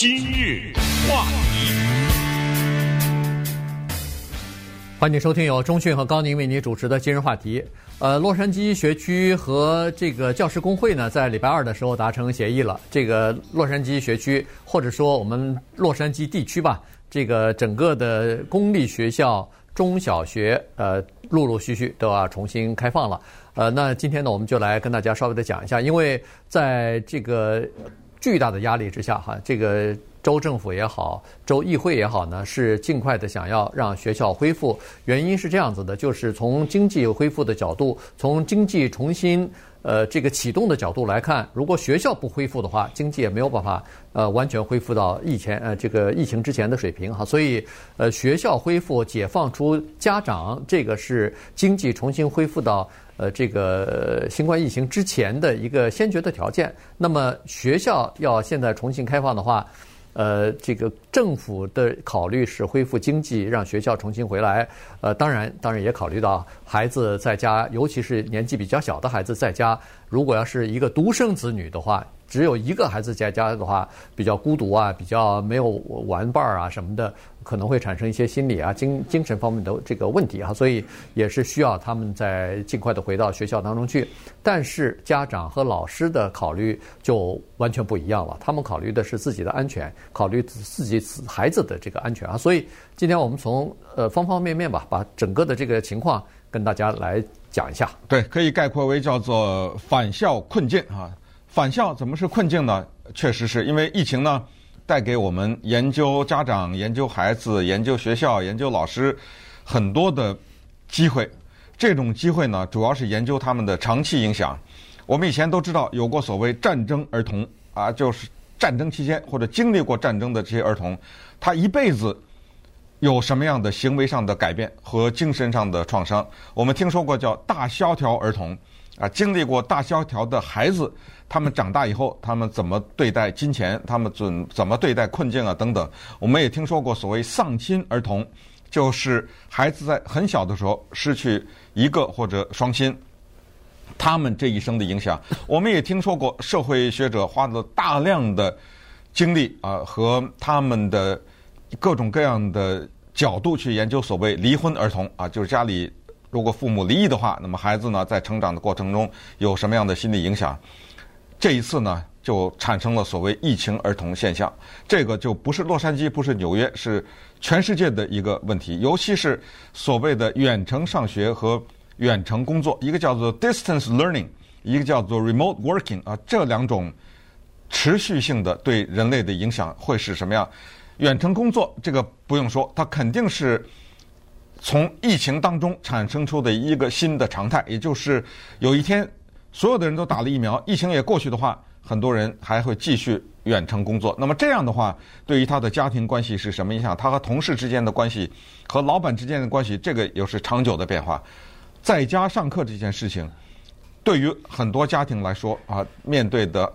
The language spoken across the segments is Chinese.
今日话题，欢迎收听由中讯和高宁为您主持的今日话题。呃，洛杉矶学区和这个教师工会呢，在礼拜二的时候达成协议了。这个洛杉矶学区，或者说我们洛杉矶地区吧，这个整个的公立学校。中小学呃，陆陆续续都要重新开放了。呃，那今天呢，我们就来跟大家稍微的讲一下，因为在这个巨大的压力之下，哈，这个州政府也好，州议会也好呢，是尽快的想要让学校恢复。原因是这样子的，就是从经济恢复的角度，从经济重新。呃，这个启动的角度来看，如果学校不恢复的话，经济也没有办法呃完全恢复到疫前呃这个疫情之前的水平哈。所以呃学校恢复、解放出家长，这个是经济重新恢复到呃这个新冠疫情之前的一个先决的条件。那么学校要现在重新开放的话，呃，这个政府的考虑是恢复经济，让学校重新回来。呃，当然，当然也考虑到孩子在家，尤其是年纪比较小的孩子在家，如果要是一个独生子女的话。只有一个孩子在家的话，比较孤独啊，比较没有玩伴啊什么的，可能会产生一些心理啊、精精神方面的这个问题啊，所以也是需要他们在尽快的回到学校当中去。但是家长和老师的考虑就完全不一样了，他们考虑的是自己的安全，考虑自己孩子的这个安全啊。所以今天我们从呃方方面面吧，把整个的这个情况跟大家来讲一下。对，可以概括为叫做返校困境啊。返校怎么是困境呢？确实是因为疫情呢，带给我们研究家长、研究孩子、研究学校、研究老师很多的机会。这种机会呢，主要是研究他们的长期影响。我们以前都知道有过所谓战争儿童啊，就是战争期间或者经历过战争的这些儿童，他一辈子有什么样的行为上的改变和精神上的创伤？我们听说过叫大萧条儿童。啊，经历过大萧条的孩子，他们长大以后，他们怎么对待金钱？他们怎怎么对待困境啊？等等，我们也听说过所谓丧亲儿童，就是孩子在很小的时候失去一个或者双亲，他们这一生的影响。我们也听说过社会学者花了大量的精力啊，和他们的各种各样的角度去研究所谓离婚儿童啊，就是家里。如果父母离异的话，那么孩子呢，在成长的过程中有什么样的心理影响？这一次呢，就产生了所谓“疫情儿童”现象。这个就不是洛杉矶，不是纽约，是全世界的一个问题。尤其是所谓的远程上学和远程工作，一个叫做 distance learning，一个叫做 remote working 啊，这两种持续性的对人类的影响会是什么样？远程工作这个不用说，它肯定是。从疫情当中产生出的一个新的常态，也就是有一天所有的人都打了疫苗，疫情也过去的话，很多人还会继续远程工作。那么这样的话，对于他的家庭关系是什么影响？他和同事之间的关系，和老板之间的关系，这个又是长久的变化。在家上课这件事情，对于很多家庭来说啊，面对的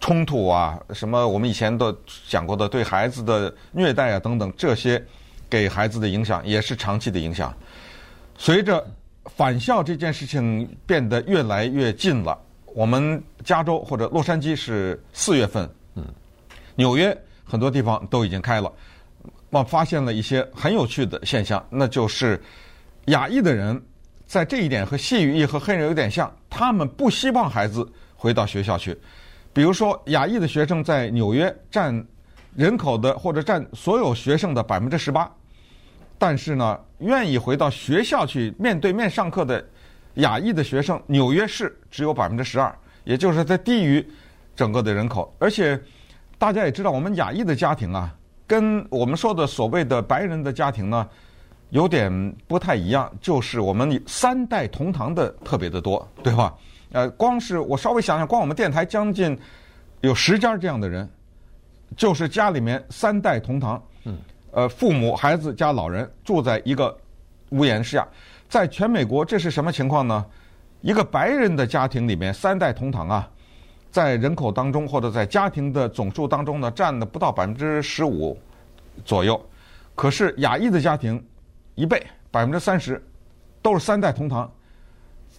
冲突啊，什么我们以前都讲过的对孩子的虐待啊等等这些。给孩子的影响也是长期的影响。随着返校这件事情变得越来越近了，我们加州或者洛杉矶是四月份，嗯，纽约很多地方都已经开了。我发现了一些很有趣的现象，那就是亚裔的人在这一点和西语裔和黑人有点像，他们不希望孩子回到学校去。比如说，亚裔的学生在纽约占人口的或者占所有学生的百分之十八。但是呢，愿意回到学校去面对面上课的亚裔的学生，纽约市只有百分之十二，也就是在低于整个的人口。而且大家也知道，我们亚裔的家庭啊，跟我们说的所谓的白人的家庭呢，有点不太一样，就是我们三代同堂的特别的多，对吧？呃，光是我稍微想想，光我们电台将近有十家这样的人，就是家里面三代同堂。呃，父母、孩子加老人住在一个屋檐下，在全美国这是什么情况呢？一个白人的家庭里面三代同堂啊，在人口当中或者在家庭的总数当中呢，占的不到百分之十五左右。可是亚裔的家庭一倍，百分之三十都是三代同堂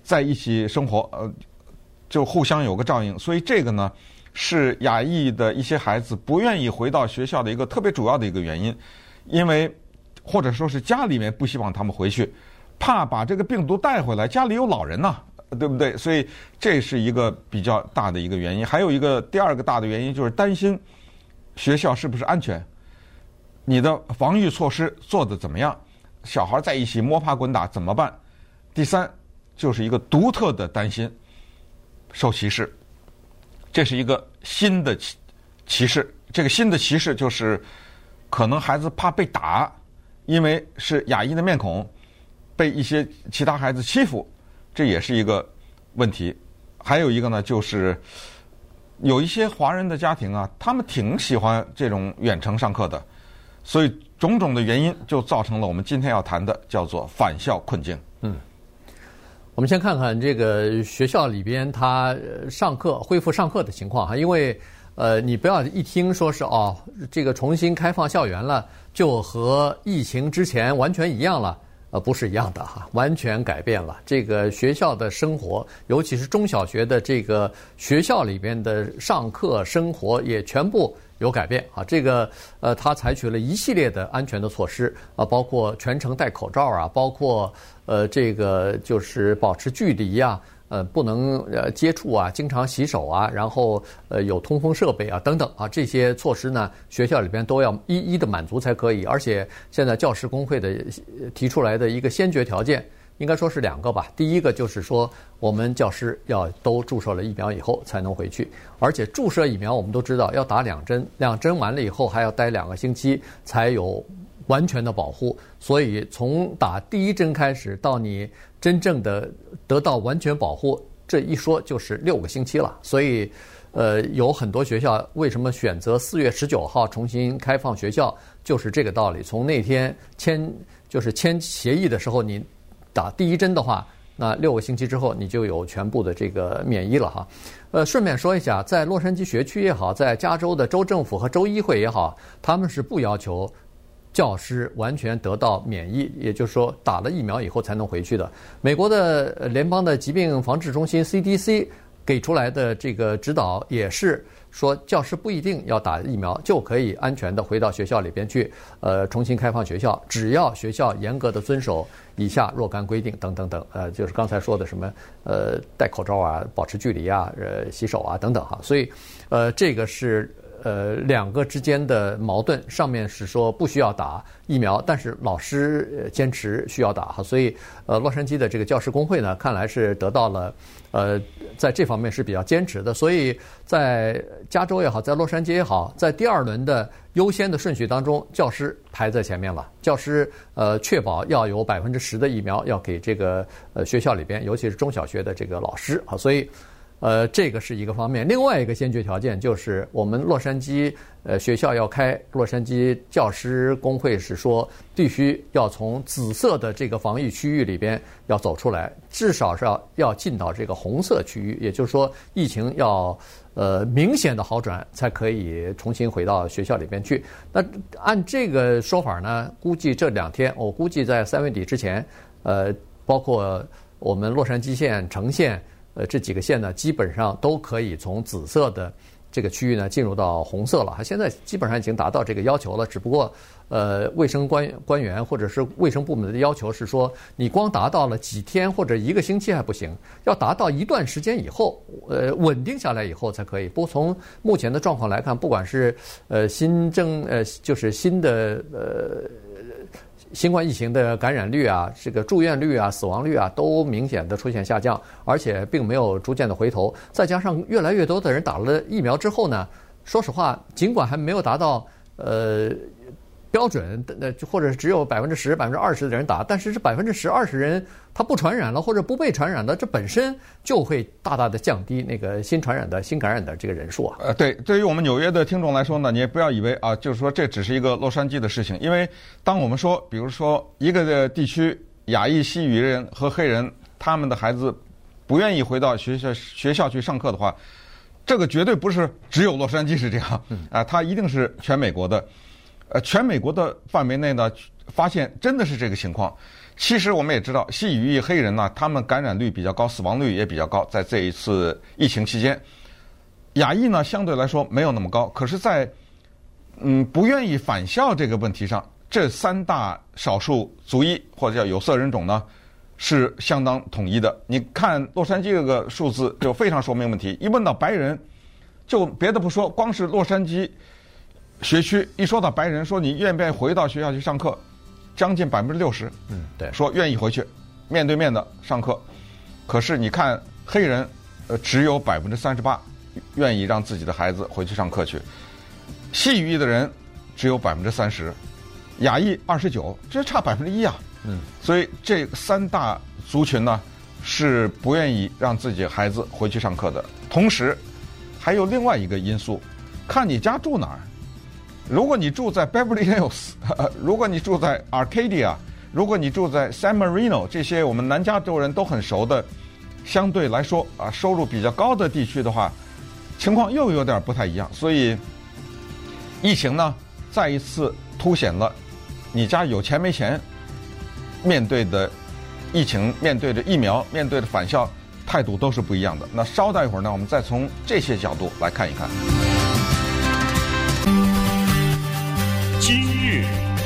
在一起生活，呃，就互相有个照应。所以这个呢，是亚裔的一些孩子不愿意回到学校的一个特别主要的一个原因，因为或者说是家里面不希望他们回去，怕把这个病毒带回来，家里有老人呐，对不对？所以这是一个比较大的一个原因。还有一个第二个大的原因就是担心学校是不是安全，你的防御措施做得怎么样？小孩在一起摸爬滚打怎么办？第三就是一个独特的担心，受歧视，这是一个新的歧歧视。这个新的歧视就是可能孩子怕被打，因为是亚裔的面孔，被一些其他孩子欺负，这也是一个问题。还有一个呢，就是有一些华人的家庭啊，他们挺喜欢这种远程上课的，所以种种的原因就造成了我们今天要谈的叫做返校困境。嗯。我们先看看这个学校里边他上课恢复上课的情况哈，因为呃，你不要一听说是哦，这个重新开放校园了，就和疫情之前完全一样了，呃，不是一样的哈，完全改变了。这个学校的生活，尤其是中小学的这个学校里边的上课生活，也全部。有改变啊，这个呃，他采取了一系列的安全的措施啊，包括全程戴口罩啊，包括呃，这个就是保持距离啊，呃，不能呃接触啊，经常洗手啊，然后呃有通风设备啊等等啊，这些措施呢，学校里边都要一一的满足才可以。而且现在教师工会的提出来的一个先决条件。应该说是两个吧。第一个就是说，我们教师要都注射了疫苗以后才能回去，而且注射疫苗我们都知道要打两针，两针完了以后还要待两个星期才有完全的保护。所以从打第一针开始到你真正的得到完全保护，这一说就是六个星期了。所以，呃，有很多学校为什么选择四月十九号重新开放学校，就是这个道理。从那天签就是签协议的时候，你。打第一针的话，那六个星期之后你就有全部的这个免疫了哈。呃，顺便说一下，在洛杉矶学区也好，在加州的州政府和州议会也好，他们是不要求教师完全得到免疫，也就是说打了疫苗以后才能回去的。美国的联邦的疾病防治中心 CDC 给出来的这个指导也是。说教师不一定要打疫苗就可以安全的回到学校里边去，呃，重新开放学校，只要学校严格的遵守以下若干规定等等等，呃，就是刚才说的什么，呃，戴口罩啊，保持距离啊，呃，洗手啊等等哈，所以，呃，这个是。呃，两个之间的矛盾，上面是说不需要打疫苗，但是老师坚持需要打哈，所以呃，洛杉矶的这个教师工会呢，看来是得到了呃，在这方面是比较坚持的，所以在加州也好，在洛杉矶也好，在第二轮的优先的顺序当中，教师排在前面了，教师呃，确保要有百分之十的疫苗要给这个呃学校里边，尤其是中小学的这个老师啊，所以。呃，这个是一个方面。另外一个先决条件就是，我们洛杉矶呃学校要开，洛杉矶教师工会是说，必须要从紫色的这个防疫区域里边要走出来，至少是要要进到这个红色区域。也就是说，疫情要呃明显的好转，才可以重新回到学校里边去。那按这个说法呢，估计这两天，我估计在三月底之前，呃，包括我们洛杉矶县、城县。呃，这几个县呢，基本上都可以从紫色的这个区域呢进入到红色了。现在基本上已经达到这个要求了。只不过，呃，卫生官官员或者是卫生部门的要求是说，你光达到了几天或者一个星期还不行，要达到一段时间以后，呃，稳定下来以后才可以。不过从目前的状况来看，不管是呃新增呃就是新的呃。新冠疫情的感染率啊，这个住院率啊，死亡率啊，都明显的出现下降，而且并没有逐渐的回头。再加上越来越多的人打了疫苗之后呢，说实话，尽管还没有达到呃。标准的那或者是只有百分之十、百分之二十的人打，但是这百分之十、二十人他不传染了，或者不被传染了，这本身就会大大的降低那个新传染的新感染的这个人数啊。呃，对，对于我们纽约的听众来说呢，你也不要以为啊，就是说这只是一个洛杉矶的事情，因为当我们说，比如说一个的地区亚裔西语人和黑人他们的孩子不愿意回到学校学校去上课的话，这个绝对不是只有洛杉矶是这样啊，它一定是全美国的。呃，全美国的范围内呢，发现真的是这个情况。其实我们也知道，西语裔黑人呢，他们感染率比较高，死亡率也比较高，在这一次疫情期间。亚裔呢相对来说没有那么高，可是，在嗯不愿意返校这个问题上，这三大少数族裔或者叫有色人种呢是相当统一的。你看洛杉矶这个数字就非常说明问题。一问到白人，就别的不说，光是洛杉矶学区一说到白人，说你愿不愿意回到学校去上课，将近百分之六十，嗯，对，说愿意回去面对面的上课。可是你看黑人，呃，只有百分之三十八。愿意让自己的孩子回去上课去，西语裔的人只有百分之三十，亚裔二十九，这差百分之一啊。嗯，所以这三大族群呢是不愿意让自己孩子回去上课的。同时，还有另外一个因素，看你家住哪儿。如果你住在 Beverly Hills，如果你住在 Arcadia，如果你住在 San Marino，这些我们南加州人都很熟的，相对来说啊收入比较高的地区的话。情况又有点不太一样，所以疫情呢，再一次凸显了你家有钱没钱，面对的疫情、面对着疫苗、面对着返校态度都是不一样的。那稍待一会儿呢，我们再从这些角度来看一看。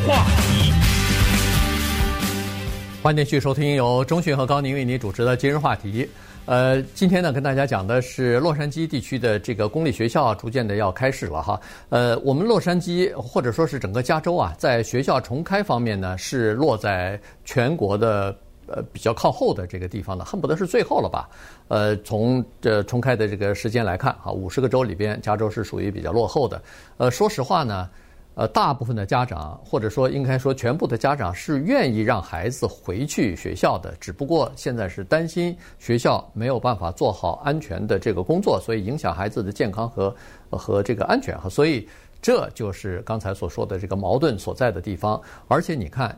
话题，欢迎继续收听由中讯和高宁为您主持的今日话题。呃，今天呢，跟大家讲的是洛杉矶地区的这个公立学校逐渐的要开始了哈。呃，我们洛杉矶或者说是整个加州啊，在学校重开方面呢，是落在全国的呃比较靠后的这个地方的，恨不得是最后了吧。呃，从这重开的这个时间来看，哈，五十个州里边，加州是属于比较落后的。呃，说实话呢。呃，大部分的家长，或者说应该说全部的家长是愿意让孩子回去学校的，只不过现在是担心学校没有办法做好安全的这个工作，所以影响孩子的健康和和这个安全哈，所以这就是刚才所说的这个矛盾所在的地方。而且你看，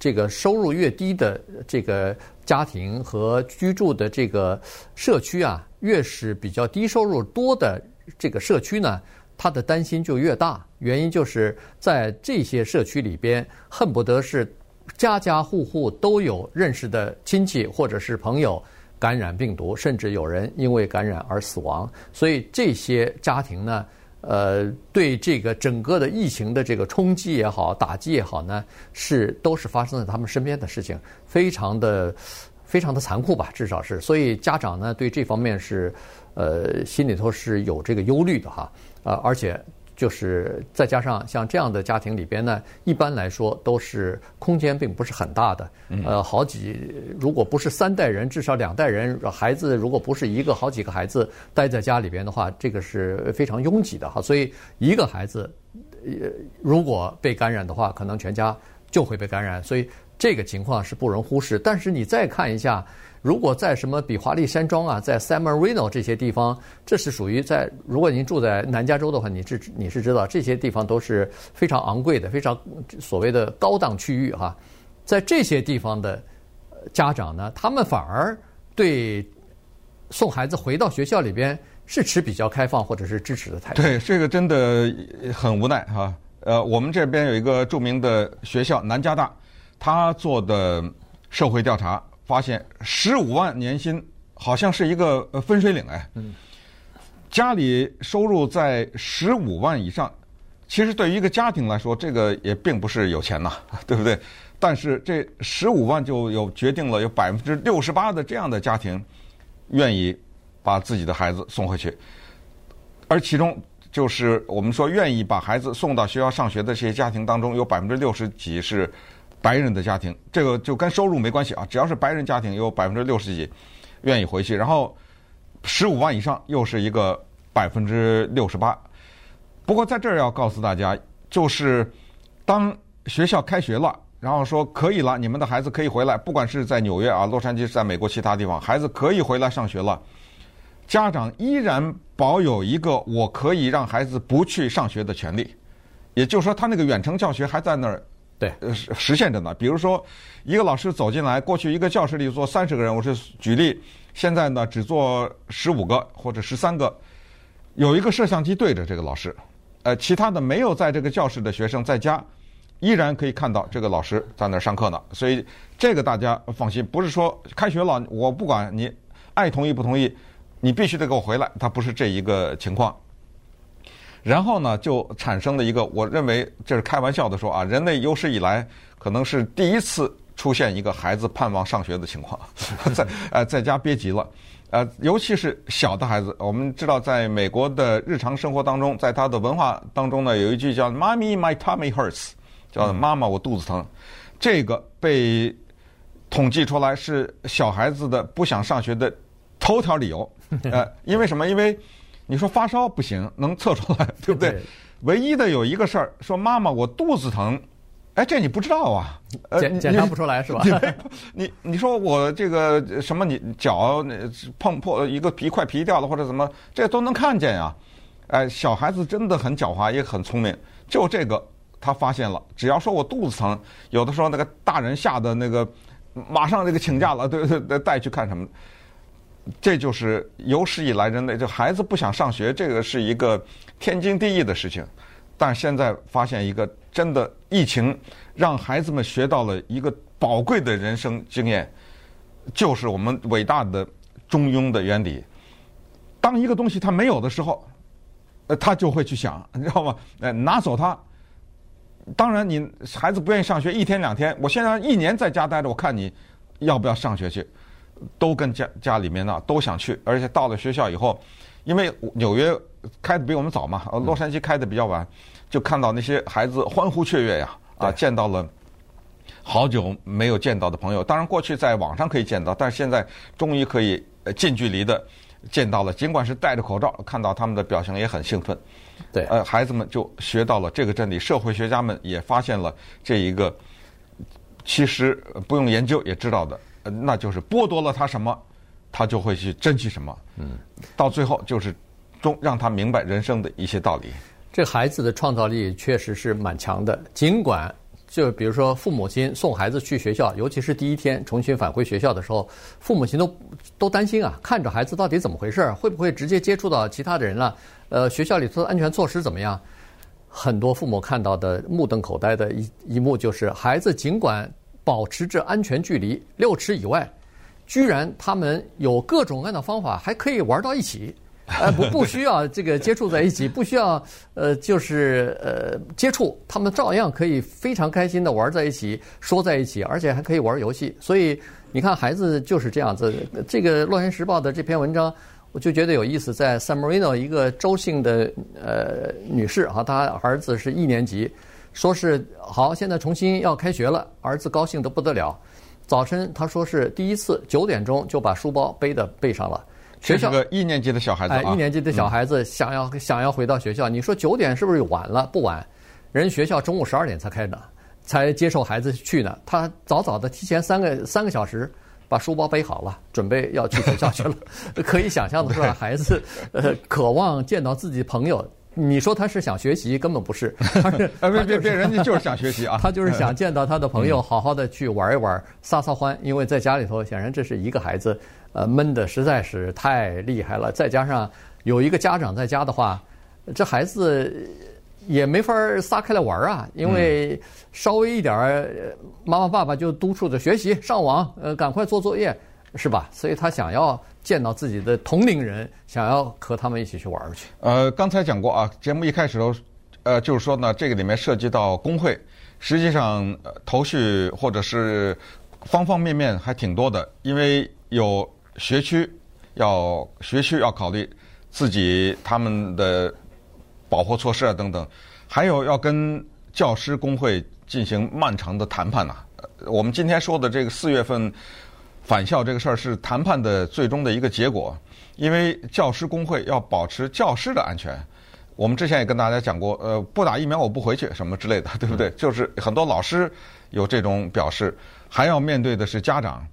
这个收入越低的这个家庭和居住的这个社区啊，越是比较低收入多的这个社区呢。他的担心就越大，原因就是在这些社区里边，恨不得是家家户户都有认识的亲戚或者是朋友感染病毒，甚至有人因为感染而死亡。所以这些家庭呢，呃，对这个整个的疫情的这个冲击也好、打击也好呢，是都是发生在他们身边的事情，非常的非常的残酷吧，至少是。所以家长呢，对这方面是呃心里头是有这个忧虑的哈。呃，而且就是再加上像这样的家庭里边呢，一般来说都是空间并不是很大的。呃，好几如果不是三代人，至少两代人，孩子如果不是一个，好几个孩子待在家里边的话，这个是非常拥挤的哈。所以一个孩子，呃，如果被感染的话，可能全家就会被感染。所以这个情况是不容忽视。但是你再看一下。如果在什么比华利山庄啊，在 San Marino 这些地方，这是属于在如果您住在南加州的话，你是你是知道这些地方都是非常昂贵的，非常所谓的高档区域哈。在这些地方的家长呢，他们反而对送孩子回到学校里边是持比较开放或者是支持的态度。对，这个真的很无奈哈。呃，我们这边有一个著名的学校南加大，他做的社会调查。发现十五万年薪好像是一个呃分水岭哎，家里收入在十五万以上，其实对于一个家庭来说，这个也并不是有钱呐，对不对？但是这十五万就有决定了有百分之六十八的这样的家庭愿意把自己的孩子送回去，而其中就是我们说愿意把孩子送到学校上学的这些家庭当中，有百分之六十几是。白人的家庭，这个就跟收入没关系啊，只要是白人家庭，有百分之六十几愿意回去，然后十五万以上又是一个百分之六十八。不过在这儿要告诉大家，就是当学校开学了，然后说可以了，你们的孩子可以回来，不管是在纽约啊、洛杉矶，是在美国其他地方，孩子可以回来上学了，家长依然保有一个我可以让孩子不去上学的权利，也就是说，他那个远程教学还在那儿。对，实实现着呢。比如说，一个老师走进来，过去一个教室里坐三十个人，我是举例，现在呢只坐十五个或者十三个，有一个摄像机对着这个老师，呃，其他的没有在这个教室的学生在家，依然可以看到这个老师在那儿上课呢。所以这个大家放心，不是说开学了我不管你爱同意不同意，你必须得给我回来。他不是这一个情况。然后呢，就产生了一个，我认为这是开玩笑的说啊，人类有史以来可能是第一次出现一个孩子盼望上学的情况，在呃在家憋急了，呃，尤其是小的孩子。我们知道，在美国的日常生活当中，在他的文化当中呢，有一句叫 “Mommy, my tummy hurts”，叫“妈妈，我肚子疼”，这个被统计出来是小孩子的不想上学的头条理由。呃，因为什么？因为你说发烧不行，能测出来，对不对？对，唯一的有一个事儿，说妈妈我肚子疼，哎，这你不知道啊？检检查不出来是吧？你你，你说我这个什么？你脚碰破一个皮块皮掉了或者怎么，这都能看见呀？哎，小孩子真的很狡猾，也很聪明。就这个他发现了，只要说我肚子疼，有的时候那个大人吓得那个马上这个请假了，对对对，带去看什么。这就是有史以来人类，就孩子不想上学，这个是一个天经地义的事情。但现在发现一个真的疫情，让孩子们学到了一个宝贵的人生经验，就是我们伟大的中庸的原理。当一个东西它没有的时候，呃，他就会去想，你知道吗？呃，拿走它。当然，你孩子不愿意上学，一天两天，我现在一年在家待着，我看你要不要上学去。都跟家家里面呢都想去，而且到了学校以后，因为纽约开的比我们早嘛，洛杉矶开的比较晚，就看到那些孩子欢呼雀跃呀，啊，见到了好久没有见到的朋友。当然过去在网上可以见到，但是现在终于可以近距离的见到了，尽管是戴着口罩，看到他们的表情也很兴奋。对，呃，孩子们就学到了这个真理。社会学家们也发现了这一个，其实不用研究也知道的。那就是剥夺了他什么，他就会去珍惜什么。嗯，到最后就是中让他明白人生的一些道理。这孩子的创造力确实是蛮强的。尽管就比如说父母亲送孩子去学校，尤其是第一天重新返回学校的时候，父母亲都都担心啊，看着孩子到底怎么回事，会不会直接接触到其他的人了？呃，学校里头的安全措施怎么样？很多父母看到的目瞪口呆的一一幕就是孩子尽管。保持着安全距离六尺以外，居然他们有各种各样的方法，还可以玩到一起，呃，不不需要这个接触在一起，不需要呃就是呃接触，他们照样可以非常开心的玩在一起，说在一起，而且还可以玩游戏。所以你看，孩子就是这样子。这个《洛杉矶时报》的这篇文章，我就觉得有意思，在 San Marino 一个周姓的呃女士啊，她儿子是一年级。说是好，现在重新要开学了，儿子高兴得不得了。早晨他说是第一次九点钟就把书包背的背上了。学校一年级的小孩子啊，一年级的小孩子想要、嗯、想要回到学校，你说九点是不是晚了？不晚，人学校中午十二点才开呢，才接受孩子去呢。他早早的提前三个三个小时把书包背好了，准备要去学校去了。可以想象的是，孩子呃渴望见到自己朋友。你说他是想学习，根本不是。他是啊，别别别，人家就是想学习啊。他就是想见到他的朋友，好好的去玩一玩，撒撒欢。因为在家里头，显然这是一个孩子，呃，闷的实在是太厉害了。再加上有一个家长在家的话，这孩子也没法撒开来玩啊。因为稍微一点儿，妈妈爸爸就督促着学习、上网，呃，赶快做作业，是吧？所以他想要。见到自己的同龄人，想要和他们一起去玩去。呃，刚才讲过啊，节目一开始都，呃，就是说呢，这个里面涉及到工会，实际上，呃，头绪或者是方方面面还挺多的，因为有学区要学区要考虑自己他们的保护措施啊等等，还有要跟教师工会进行漫长的谈判呐，啊。我们今天说的这个四月份。返校这个事儿是谈判的最终的一个结果，因为教师工会要保持教师的安全。我们之前也跟大家讲过，呃，不打疫苗我不回去什么之类的，对不对？就是很多老师有这种表示，还要面对的是家长，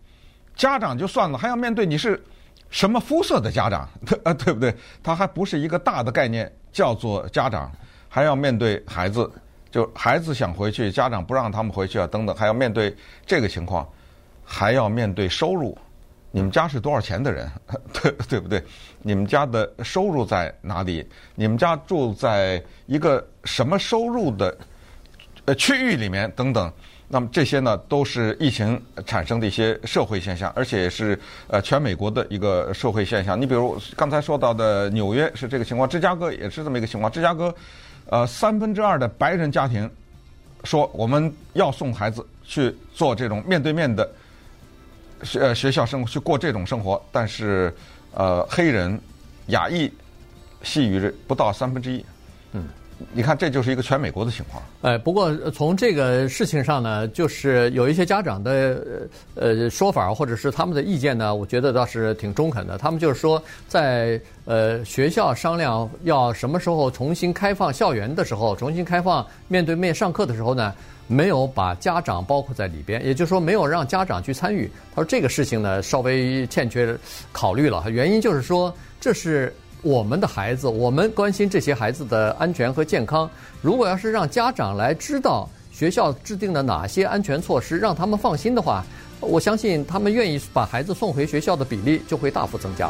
家长就算了，还要面对你是什么肤色的家长，啊，对不对？他还不是一个大的概念，叫做家长，还要面对孩子，就孩子想回去，家长不让他们回去啊，等等，还要面对这个情况。还要面对收入，你们家是多少钱的人，对对不对？你们家的收入在哪里？你们家住在一个什么收入的呃区域里面？等等，那么这些呢，都是疫情产生的一些社会现象，而且是呃全美国的一个社会现象。你比如刚才说到的纽约是这个情况，芝加哥也是这么一个情况。芝加哥，呃，三分之二的白人家庭说我们要送孩子去做这种面对面的学学校生活，去过这种生活，但是呃黑人、亚裔、细语不到三分之一，你看，这就是一个全美国的情况。哎，不过从这个事情上呢，就是有一些家长的呃说法，或者是他们的意见呢，我觉得倒是挺中肯的。他们就是说，在呃学校商量要什么时候重新开放校园的时候，重新开放面对面上课的时候呢，没有把家长包括在里边，也就是说没有让家长去参与。他说这个事情呢，稍微欠缺考虑了。原因就是说，这是。我们的孩子，我们关心这些孩子的安全和健康。如果要是让家长来知道学校制定的哪些安全措施，让他们放心的话，我相信他们愿意把孩子送回学校的比例就会大幅增加。